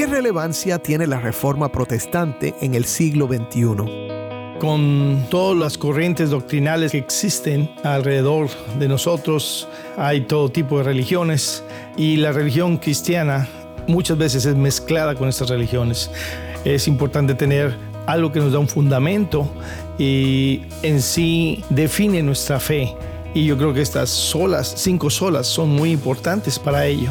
¿Qué relevancia tiene la reforma protestante en el siglo XXI? con todas las corrientes doctrinales que existen alrededor de nosotros. Hay todo tipo de religiones y la religión cristiana muchas veces es mezclada con estas religiones. Es importante tener algo que nos da un fundamento y en sí define nuestra fe. Y yo creo que estas solas, cinco solas, son muy importantes para ello.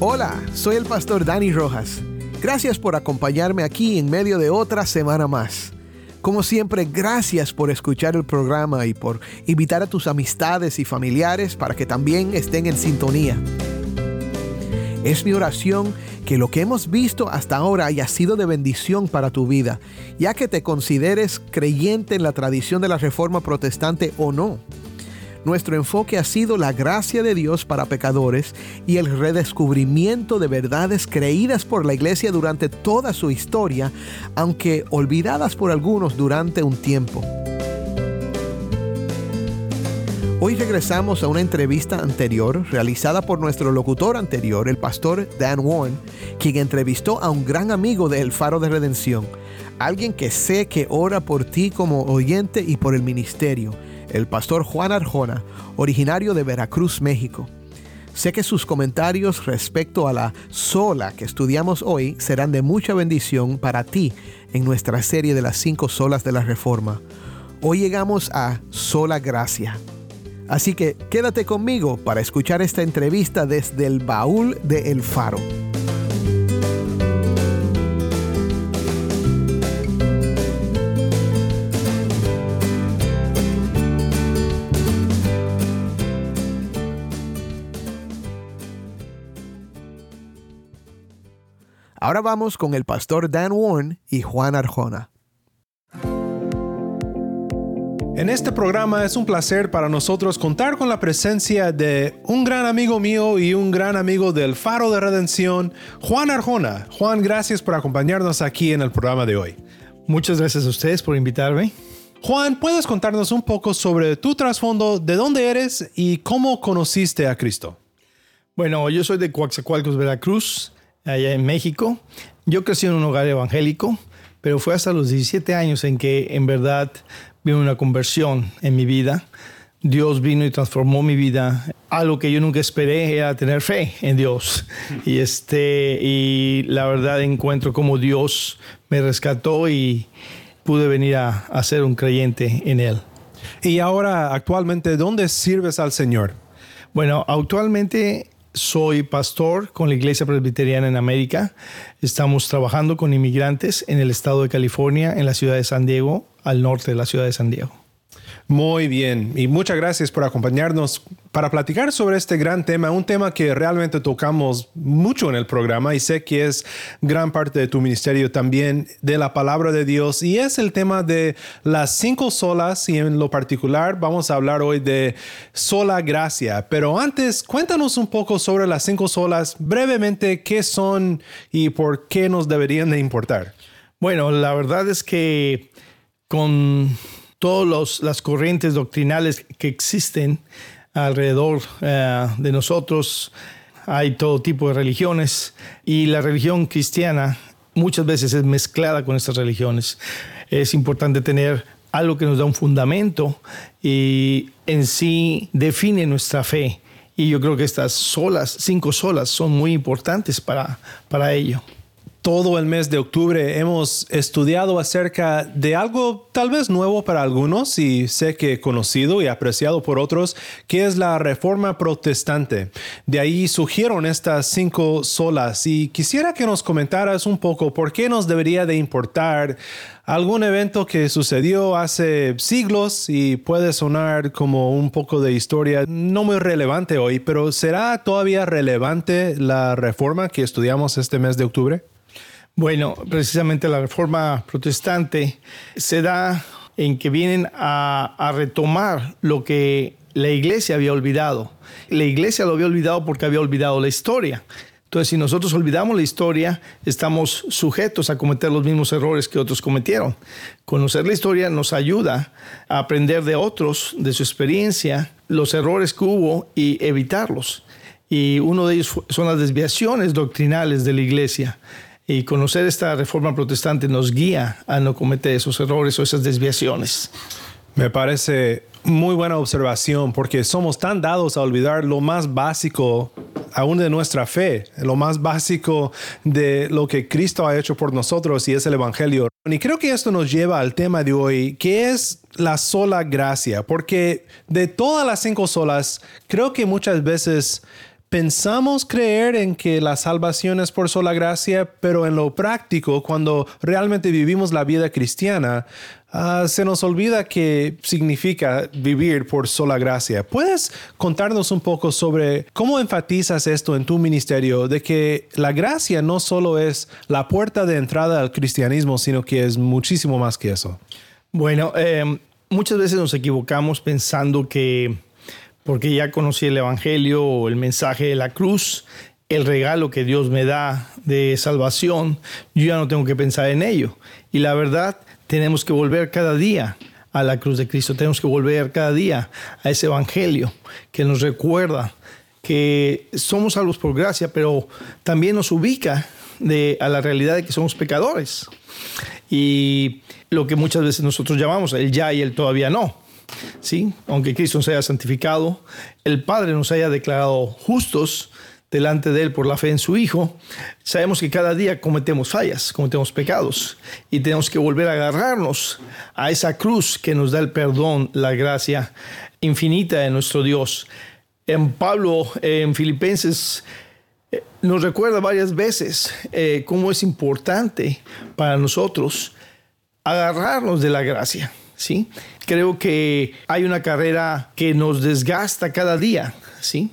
Hola, soy el pastor Dani Rojas. Gracias por acompañarme aquí en medio de otra semana más. Como siempre, gracias por escuchar el programa y por invitar a tus amistades y familiares para que también estén en sintonía. Es mi oración que lo que hemos visto hasta ahora haya sido de bendición para tu vida, ya que te consideres creyente en la tradición de la Reforma Protestante o no. Nuestro enfoque ha sido la gracia de Dios para pecadores y el redescubrimiento de verdades creídas por la iglesia durante toda su historia, aunque olvidadas por algunos durante un tiempo. Hoy regresamos a una entrevista anterior realizada por nuestro locutor anterior, el pastor Dan Warren, quien entrevistó a un gran amigo de El Faro de Redención, alguien que sé que ora por ti como oyente y por el ministerio el pastor Juan Arjona, originario de Veracruz, México. Sé que sus comentarios respecto a la sola que estudiamos hoy serán de mucha bendición para ti en nuestra serie de las cinco solas de la Reforma. Hoy llegamos a sola gracia. Así que quédate conmigo para escuchar esta entrevista desde el baúl de El Faro. Ahora vamos con el pastor Dan Warren y Juan Arjona. En este programa es un placer para nosotros contar con la presencia de un gran amigo mío y un gran amigo del Faro de Redención, Juan Arjona. Juan, gracias por acompañarnos aquí en el programa de hoy. Muchas gracias a ustedes por invitarme. Juan, ¿puedes contarnos un poco sobre tu trasfondo, de dónde eres y cómo conociste a Cristo? Bueno, yo soy de Coaxacualcos, Veracruz allá en México. Yo crecí en un hogar evangélico, pero fue hasta los 17 años en que en verdad vino una conversión en mi vida. Dios vino y transformó mi vida. Algo que yo nunca esperé era tener fe en Dios. Y, este, y la verdad encuentro como Dios me rescató y pude venir a, a ser un creyente en Él. Y ahora, actualmente, ¿dónde sirves al Señor? Bueno, actualmente soy pastor con la Iglesia Presbiteriana en América. Estamos trabajando con inmigrantes en el estado de California, en la ciudad de San Diego, al norte de la ciudad de San Diego. Muy bien, y muchas gracias por acompañarnos para platicar sobre este gran tema, un tema que realmente tocamos mucho en el programa y sé que es gran parte de tu ministerio también de la palabra de Dios y es el tema de las cinco solas y en lo particular vamos a hablar hoy de sola gracia. Pero antes, cuéntanos un poco sobre las cinco solas, brevemente qué son y por qué nos deberían de importar. Bueno, la verdad es que con todas las corrientes doctrinales que existen alrededor eh, de nosotros. Hay todo tipo de religiones y la religión cristiana muchas veces es mezclada con estas religiones. Es importante tener algo que nos da un fundamento y en sí define nuestra fe. Y yo creo que estas solas, cinco solas, son muy importantes para, para ello. Todo el mes de octubre hemos estudiado acerca de algo tal vez nuevo para algunos y sé que conocido y apreciado por otros, que es la reforma protestante. De ahí surgieron estas cinco solas y quisiera que nos comentaras un poco por qué nos debería de importar algún evento que sucedió hace siglos y puede sonar como un poco de historia no muy relevante hoy, pero ¿será todavía relevante la reforma que estudiamos este mes de octubre? Bueno, precisamente la reforma protestante se da en que vienen a, retomar lo que la iglesia había olvidado. La iglesia lo había olvidado porque había olvidado la historia. Entonces, si nosotros olvidamos la historia, estamos sujetos a cometer los mismos errores que otros cometieron. Conocer la historia nos ayuda a aprender de otros, de su experiencia, los errores que hubo y evitarlos. Y uno de ellos son las desviaciones doctrinales de la iglesia. Y conocer esta reforma protestante nos guía a no cometer esos errores o esas desviaciones. Me parece muy buena observación porque somos tan dados a olvidar lo más básico aún de nuestra fe, lo más básico de lo que Cristo ha hecho por nosotros y es el Evangelio. Y creo que esto nos lleva al tema de hoy, que es la sola gracia, porque de todas las cinco solas, creo que muchas veces pensamos creer en que la salvación es por sola gracia, pero en lo práctico, cuando realmente vivimos la vida cristiana, uh, se nos olvida qué significa vivir por sola gracia. ¿Puedes contarnos un poco sobre cómo enfatizas esto en tu ministerio, de que la gracia no solo es la puerta de entrada al cristianismo, sino que es muchísimo más que eso? Bueno, eh, muchas veces nos equivocamos pensando que porque ya conocí el Evangelio el mensaje de la cruz, el regalo que Dios me da de salvación, yo ya no tengo que pensar en ello. Y la verdad, tenemos que volver cada día a la cruz de Cristo, tenemos que volver cada día a ese Evangelio que nos recuerda que somos salvos por gracia, pero también nos ubica a la realidad de que somos pecadores. Y lo que muchas veces nosotros llamamos el ya y el todavía no. ¿Sí? Aunque Cristo nos haya santificado, el Padre nos haya declarado justos delante de Él por la fe en su Hijo, sabemos que cada día cometemos fallas, cometemos pecados y tenemos que volver a agarrarnos a esa cruz que nos da el perdón, la gracia infinita de nuestro Dios. En Pablo, en Filipenses, eh, nos recuerda varias veces eh, cómo es importante para nosotros agarrarnos de la gracia. ¿sí? Creo que hay una carrera que nos desgasta cada día, ¿sí?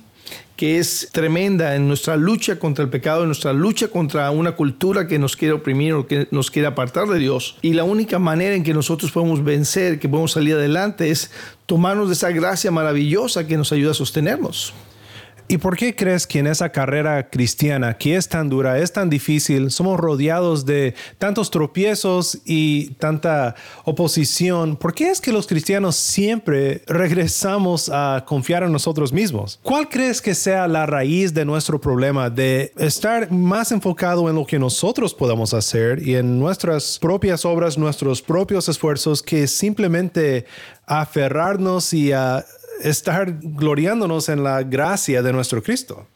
que es tremenda en nuestra lucha contra el pecado, en nuestra lucha contra una cultura que nos quiere oprimir o que nos quiere apartar de Dios. Y la única manera en que nosotros podemos vencer, que podemos salir adelante, es tomarnos de esa gracia maravillosa que nos ayuda a sostenernos. ¿Y por qué crees que en esa carrera cristiana, que es tan dura, es tan difícil, somos rodeados de tantos tropiezos y tanta oposición? ¿Por qué es que los cristianos siempre regresamos a confiar en nosotros mismos? ¿Cuál crees que sea la raíz de nuestro problema de estar más enfocado en lo que nosotros podemos hacer y en nuestras propias obras, nuestros propios esfuerzos, que simplemente aferrarnos y a estar gloriándonos en la gracia de nuestro Cristo.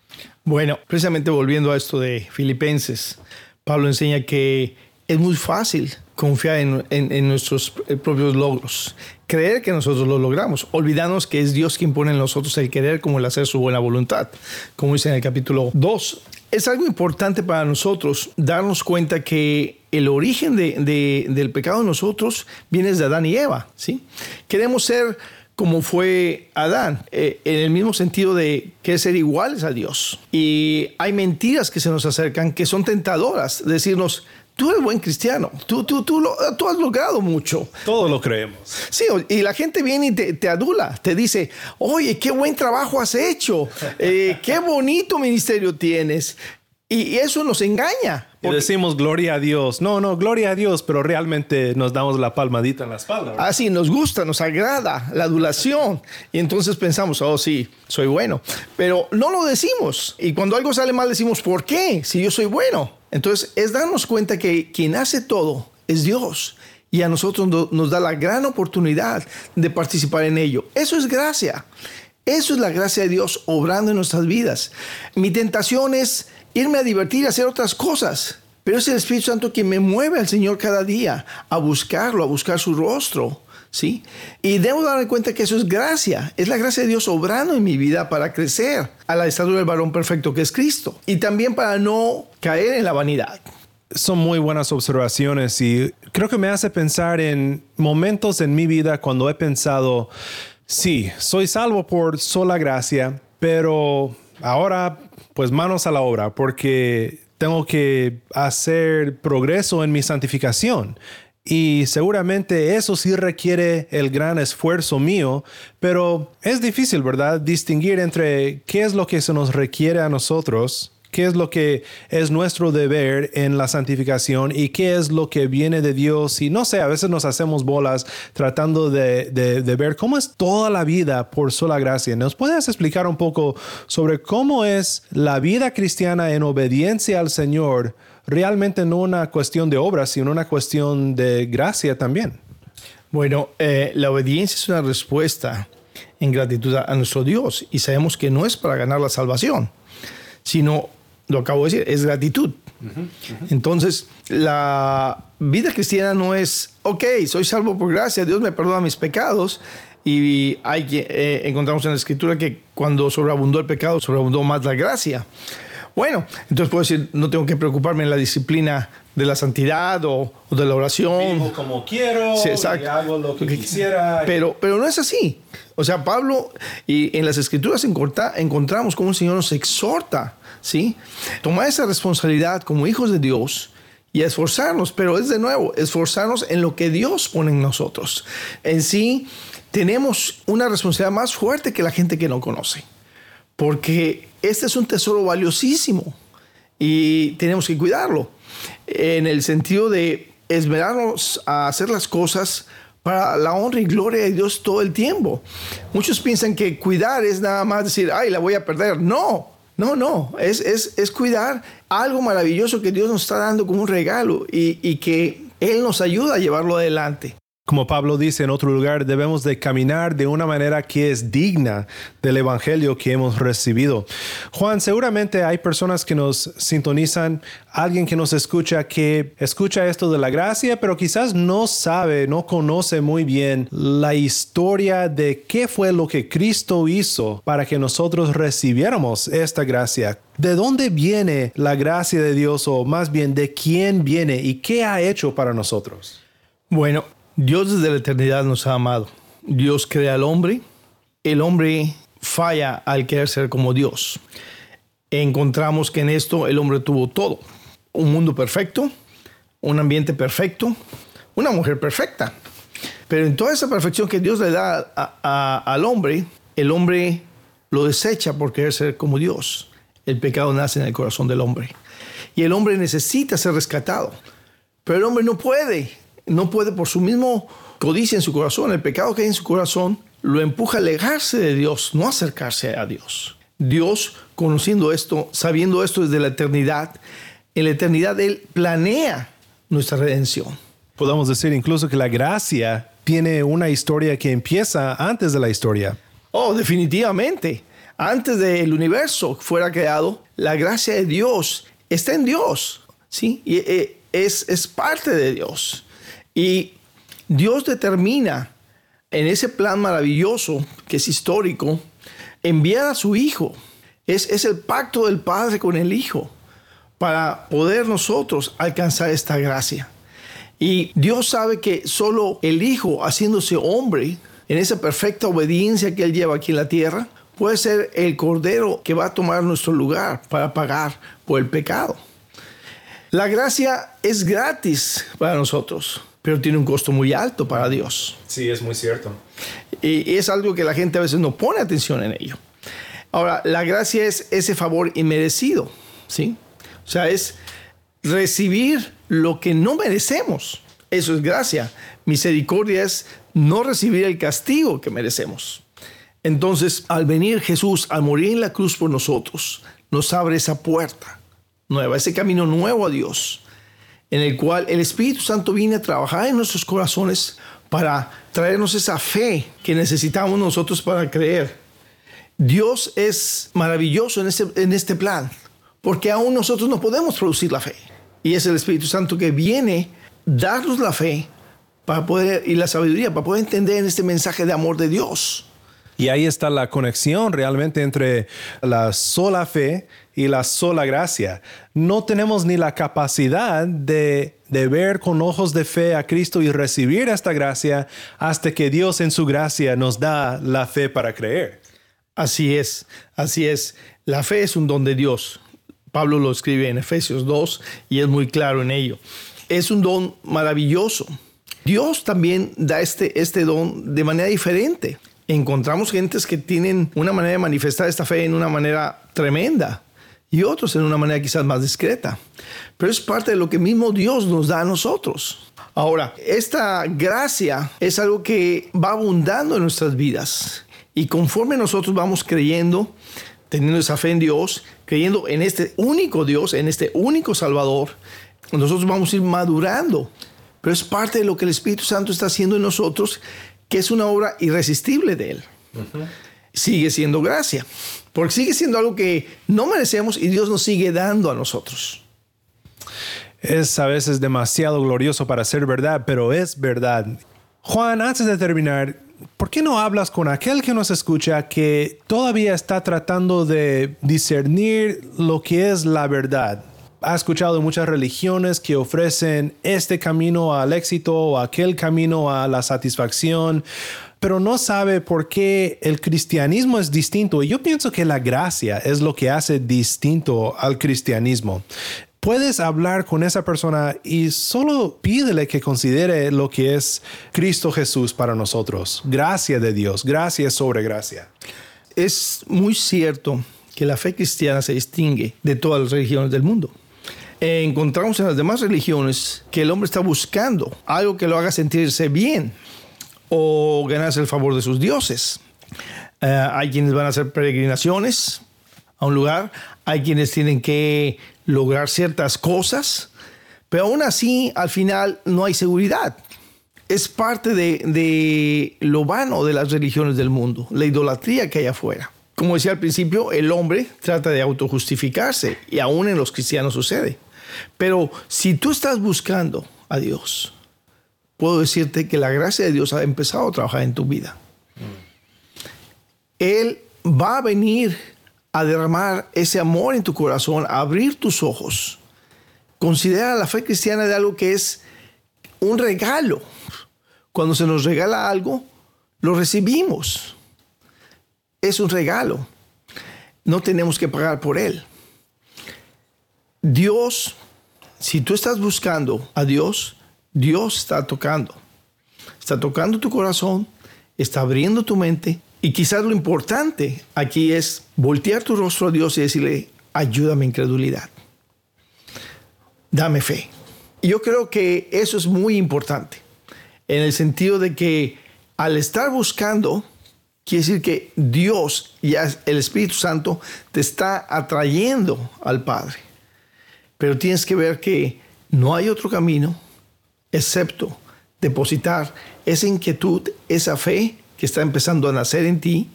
Bueno, precisamente volviendo a esto de Filipenses, Pablo enseña que es muy fácil confiar en, nuestros eh, propios logros, creer que nosotros lo logramos, olvidarnos que es Dios quien pone en nosotros el querer como el hacer su buena voluntad, como dice en el capítulo 2. Es algo importante para nosotros darnos cuenta que el origen del pecado de nosotros viene de Adán y Eva, ¿sí? Queremos ser como fue Adán, eh, en el mismo sentido de que ser iguales a Dios. Y hay mentiras que se nos acercan que son tentadoras, decirnos, tú eres buen cristiano, tú, tú, tú, tú has logrado mucho. Todo lo creemos. Sí, y la gente viene y te, adula, te dice, oye, qué buen trabajo has hecho, eh, qué bonito ministerio tienes. Y eso nos engaña. Y decimos gloria a Dios. No, no, gloria a Dios, pero realmente nos damos la palmadita en la espalda. Así, ah, nos gusta, nos agrada la adulación. Y entonces pensamos, oh, sí, soy bueno. Pero no lo decimos. Y cuando algo sale mal, decimos, ¿por qué? Si yo soy bueno. Entonces, es darnos cuenta que quien hace todo es Dios. Y a nosotros nos da la gran oportunidad de participar en ello. Eso es gracia. Eso es la gracia de Dios obrando en nuestras vidas. Mi tentación es irme a divertir y hacer otras cosas. pero es el Espíritu Santo quien me mueve al Señor cada día a buscarlo, a buscar su rostro. ¿Sí? Y debo darme cuenta que eso es gracia, es la gracia de Dios obrando en mi vida para crecer a la estatura del varón perfecto que es Cristo y también para no caer en la vanidad. Son muy buenas observaciones y creo que me hace pensar en momentos en mi vida cuando he pensado, sí, soy salvo por sola gracia, pero ahora pues manos a la obra porque tengo que hacer progreso en mi santificación. Y seguramente eso sí requiere el gran esfuerzo mío, pero es difícil, ¿verdad? Distinguir entre qué es lo que se nos requiere a nosotros qué es lo que es nuestro deber en la santificación y qué es lo que viene de Dios. Y no sé, a veces nos hacemos bolas tratando de, ver cómo es toda la vida por sola gracia. ¿Nos puedes explicar un poco sobre cómo es la vida cristiana en obediencia al Señor? Realmente no una cuestión de obras, sino una cuestión de gracia también. Bueno, eh, la obediencia es una respuesta en gratitud a nuestro Dios y sabemos que no es para ganar la salvación, sino lo acabo de decir, es gratitud. Entonces, la vida cristiana no es, ok, soy salvo por gracia, Dios me perdona mis pecados. Y hay que, eh, encontramos en la escritura que cuando sobreabundó el pecado, sobreabundó más la gracia. Bueno, entonces puedo decir, no tengo que preocuparme en la disciplina de la santidad o, de la oración. Vivo como quiero, Y hago lo que quisiera. Pero, pero no es así. O sea, Pablo, y en las escrituras encontramos cómo el Señor nos exhorta ¿sí? Tomar esa responsabilidad como hijos de Dios y esforzarnos, pero es de nuevo, esforzarnos en lo que Dios pone en nosotros. En sí, tenemos una responsabilidad más fuerte que la gente que no conoce, porque este es un tesoro valiosísimo y tenemos que cuidarlo en el sentido de esmerarnos a hacer las cosas para la honra y gloria de Dios todo el tiempo. Muchos piensan que cuidar es nada más decir, ay, la voy a perder. No, no, no, es, es, es, cuidar algo maravilloso que Dios nos está dando como un regalo y, y que Él nos ayuda a llevarlo adelante. Como Pablo dice en otro lugar, debemos de caminar de una manera que es digna del Evangelio que hemos recibido. Juan, seguramente hay personas que nos sintonizan, alguien que nos escucha, que escucha esto de la gracia, pero quizás no sabe, no conoce muy bien la historia de qué fue lo que Cristo hizo para que nosotros recibiéramos esta gracia. ¿De dónde viene la gracia de Dios o más bien de quién viene y qué ha hecho para nosotros? Bueno, Dios desde la eternidad nos ha amado. Dios crea al hombre. El hombre falla al querer ser como Dios. Encontramos que en esto el hombre tuvo todo. Un mundo perfecto, un ambiente perfecto, una mujer perfecta. Pero en toda esa perfección que Dios le da al hombre, el hombre lo desecha por querer ser como Dios. El pecado nace en el corazón del hombre. Y el hombre necesita ser rescatado. Pero el hombre no puede no puede por su mismo codicia en su corazón, el pecado que hay en su corazón, lo empuja a alejarse de Dios, no acercarse a Dios. Dios, conociendo esto, sabiendo esto desde la eternidad, en la eternidad Él planea nuestra redención. Podemos decir incluso que la gracia tiene una historia que empieza antes de la historia. Oh, definitivamente. Antes del universo fuera creado, la gracia de Dios está en Dios, ¿sí? Y eh, es, es parte de Dios. Y Dios determina en ese plan maravilloso, que es histórico, enviar a su Hijo. Es, es el pacto del Padre con el Hijo para poder nosotros alcanzar esta gracia. Y Dios sabe que solo el Hijo, haciéndose hombre, en esa perfecta obediencia que Él lleva aquí en la tierra, puede ser el Cordero que va a tomar nuestro lugar para pagar por el pecado. La gracia es gratis para nosotros pero tiene un costo muy alto para Dios. Sí, es muy cierto. Y es algo que la gente a veces no pone atención en ello. Ahora, la gracia es ese favor inmerecido, ¿sí? O sea, es recibir lo que no merecemos. Eso es gracia. Misericordia es no recibir el castigo que merecemos. Entonces, al venir Jesús, al morir en la cruz por nosotros, nos abre esa puerta nueva, ese camino nuevo a Dios en el cual el Espíritu Santo viene a trabajar en nuestros corazones para traernos esa fe que necesitamos nosotros para creer. Dios es maravilloso en este, en este plan, porque aún nosotros no podemos producir la fe. Y es el Espíritu Santo que viene darnos la fe para poder, y la sabiduría para poder entender este mensaje de amor de Dios. Y ahí está la conexión realmente entre la sola fe y la sola gracia. No tenemos ni la capacidad de, de, ver con ojos de fe a Cristo y recibir esta gracia hasta que Dios en su gracia nos da la fe para creer. Así es, así es. La fe es un don de Dios. Pablo lo escribe en Efesios 2 y es muy claro en ello. Es un don maravilloso. Dios también da este, este don de manera diferente encontramos gentes que tienen una manera de manifestar esta fe en una manera tremenda y otros en una manera quizás más discreta. Pero es parte de lo que mismo Dios nos da a nosotros. Ahora, esta gracia es algo que va abundando en nuestras vidas y conforme nosotros vamos creyendo, teniendo esa fe en Dios, creyendo en este único Dios, en este único Salvador, nosotros vamos a ir madurando. Pero es parte de lo que el Espíritu Santo está haciendo en nosotros que es una obra irresistible de Él. Sigue siendo gracia, porque sigue siendo algo que no merecemos y Dios nos sigue dando a nosotros. Es a veces demasiado glorioso para ser verdad, pero es verdad. Juan, antes de terminar, ¿por qué no hablas con aquel que nos escucha que todavía está tratando de discernir lo que es la verdad? ha escuchado muchas religiones que ofrecen este camino al éxito o aquel camino a la satisfacción, pero no sabe por qué el cristianismo es distinto. Y yo pienso que la gracia es lo que hace distinto al cristianismo. Puedes hablar con esa persona y solo pídele que considere lo que es Cristo Jesús para nosotros. Gracia de Dios, gracia sobre gracia. Es muy cierto que la fe cristiana se distingue de todas las religiones del mundo encontramos en las demás religiones que el hombre está buscando algo que lo haga sentirse bien o ganarse el favor de sus dioses. Eh, hay quienes van a hacer peregrinaciones a un lugar, hay quienes tienen que lograr ciertas cosas, pero aún así al final no hay seguridad. Es parte de, de lo vano de las religiones del mundo, la idolatría que hay afuera. Como decía al principio, el hombre trata de autojustificarse y aún en los cristianos sucede. Pero si tú estás buscando a Dios, puedo decirte que la gracia de Dios ha empezado a trabajar en tu vida. Él va a venir a derramar ese amor en tu corazón, a abrir tus ojos. Considera la fe cristiana de algo que es un regalo. Cuando se nos regala algo, lo recibimos. Es un regalo. No tenemos que pagar por él. Dios, si tú estás buscando a Dios, Dios está tocando. Está tocando tu corazón, está abriendo tu mente. Y quizás lo importante aquí es voltear tu rostro a Dios y decirle, ayúdame incredulidad. Dame fe. Yo creo que eso es muy importante, en el sentido de que al estar buscando, quiere decir que Dios y el Espíritu Santo te está atrayendo al Padre. Pero tienes que ver que no hay otro camino excepto depositar esa inquietud, esa fe que está empezando a nacer en ti,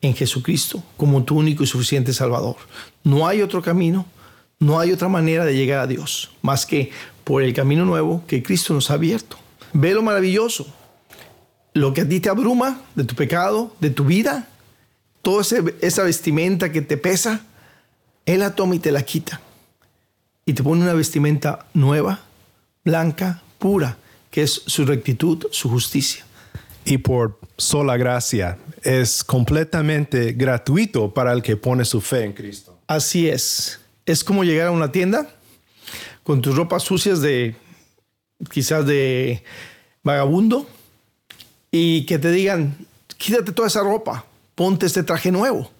en Jesucristo, como tu único y suficiente Salvador. No hay otro camino, no hay otra manera de llegar a Dios, más que por el camino nuevo que Cristo nos ha abierto. Ve lo maravilloso, lo que a ti te abruma de tu pecado, de tu vida, toda esa vestimenta que te pesa, Él la toma y te la quita y te pone una vestimenta nueva, blanca, pura, que es su rectitud, su justicia. Y por sola gracia es completamente gratuito para el que pone su fe en Cristo. Así es. Es como llegar a una tienda con tus ropas sucias de quizás de vagabundo y que te digan, quítate toda esa ropa, ponte este traje nuevo.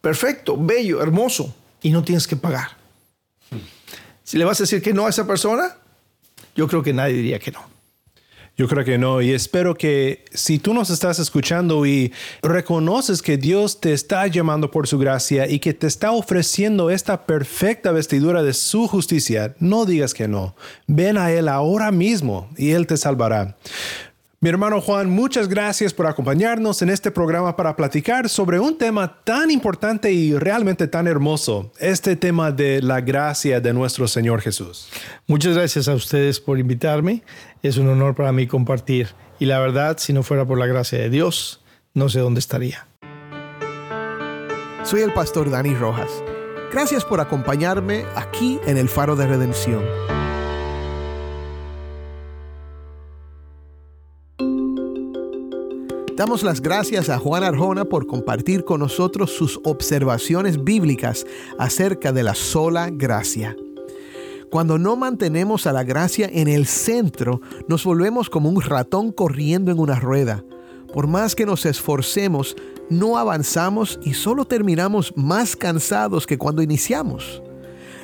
Perfecto, bello, hermoso, y no tienes que pagar. Si le vas a decir que no a esa persona, yo creo que nadie diría que no. Yo creo que no, y espero que si tú nos estás escuchando y reconoces que Dios te está llamando por su gracia y que te está ofreciendo esta perfecta vestidura de su justicia, no digas que no. Ven a Él ahora mismo y Él te salvará. Mi hermano Juan, muchas gracias por acompañarnos en este programa para platicar sobre un tema tan importante y realmente tan hermoso, este tema de la gracia de nuestro Señor Jesús. Muchas gracias a ustedes por invitarme. Es un honor para mí compartir. Y la verdad, si no fuera por la gracia de Dios, no sé dónde estaría. Soy el pastor Dani Rojas. Gracias por acompañarme aquí en el Faro de Redención. Damos las gracias a Juan Arjona por compartir con nosotros sus observaciones bíblicas acerca de la sola gracia. Cuando no mantenemos a la gracia en el centro, nos volvemos como un ratón corriendo en una rueda. Por más que nos esforcemos, no avanzamos y solo terminamos más cansados que cuando iniciamos.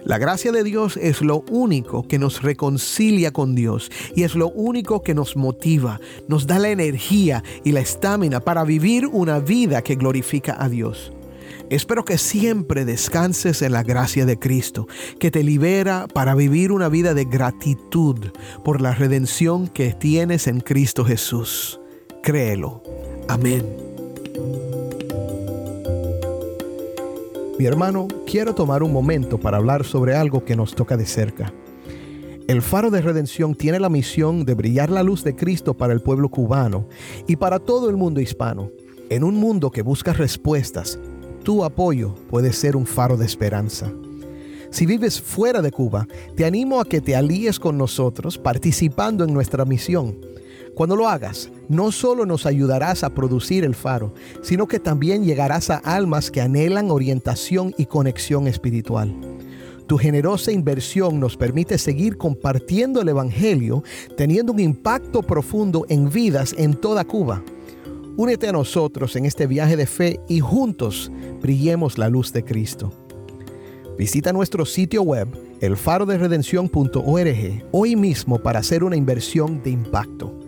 La gracia de Dios es lo único que nos reconcilia con Dios y es lo único que nos motiva, nos da la energía y la estamina para vivir una vida que glorifica a Dios. Espero que siempre descanses en la gracia de Cristo, que te libera para vivir una vida de gratitud por la redención que tienes en Cristo Jesús. Créelo. Amén. Mi hermano, quiero tomar un momento para hablar sobre algo que nos toca de cerca. El Faro de Redención tiene la misión de brillar la luz de Cristo para el pueblo cubano y para todo el mundo hispano. En un mundo que busca respuestas, tu apoyo puede ser un faro de esperanza. Si vives fuera de Cuba, te animo a que te alíes con nosotros participando en nuestra misión. Cuando lo hagas, no solo nos ayudarás a producir el faro, sino que también llegarás a almas que anhelan orientación y conexión espiritual. Tu generosa inversión nos permite seguir compartiendo el Evangelio, teniendo un impacto profundo en vidas en toda Cuba. Únete a nosotros en este viaje de fe y juntos brillemos la luz de Cristo. Visita nuestro sitio web elfaroderedención.org hoy mismo para hacer una inversión de impacto.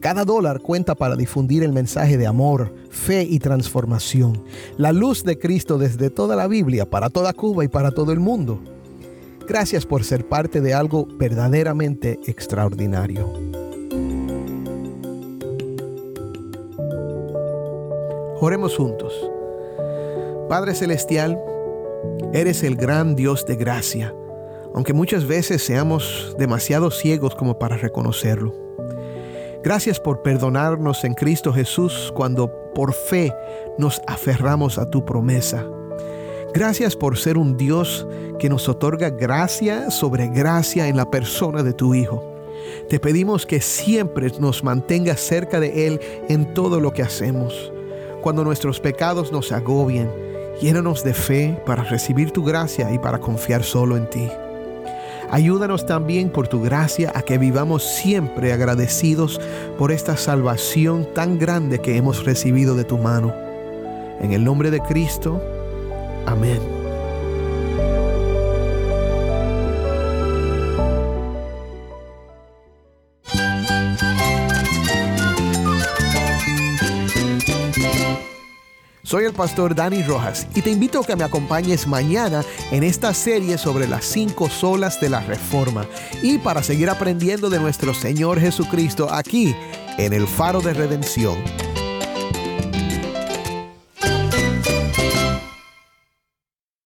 Cada dólar cuenta para difundir el mensaje de amor, fe y transformación. La luz de Cristo desde toda la Biblia, para toda Cuba y para todo el mundo. Gracias por ser parte de algo verdaderamente extraordinario. Oremos juntos. Padre Celestial, eres el gran Dios de gracia, aunque muchas veces seamos demasiado ciegos como para reconocerlo. Gracias por perdonarnos en Cristo Jesús cuando por fe nos aferramos a tu promesa. Gracias por ser un Dios que nos otorga gracia sobre gracia en la persona de tu Hijo. Te pedimos que siempre nos mantengas cerca de Él en todo lo que hacemos. Cuando nuestros pecados nos agobien, llénanos de fe para recibir tu gracia y para confiar solo en ti. Ayúdanos también por tu gracia a que vivamos siempre agradecidos por esta salvación tan grande que hemos recibido de tu mano. En el nombre de Cristo, amén. Soy el pastor Dani Rojas y te invito a que me acompañes mañana en esta serie sobre las cinco solas de la Reforma y para seguir aprendiendo de nuestro Señor Jesucristo aquí en el Faro de Redención.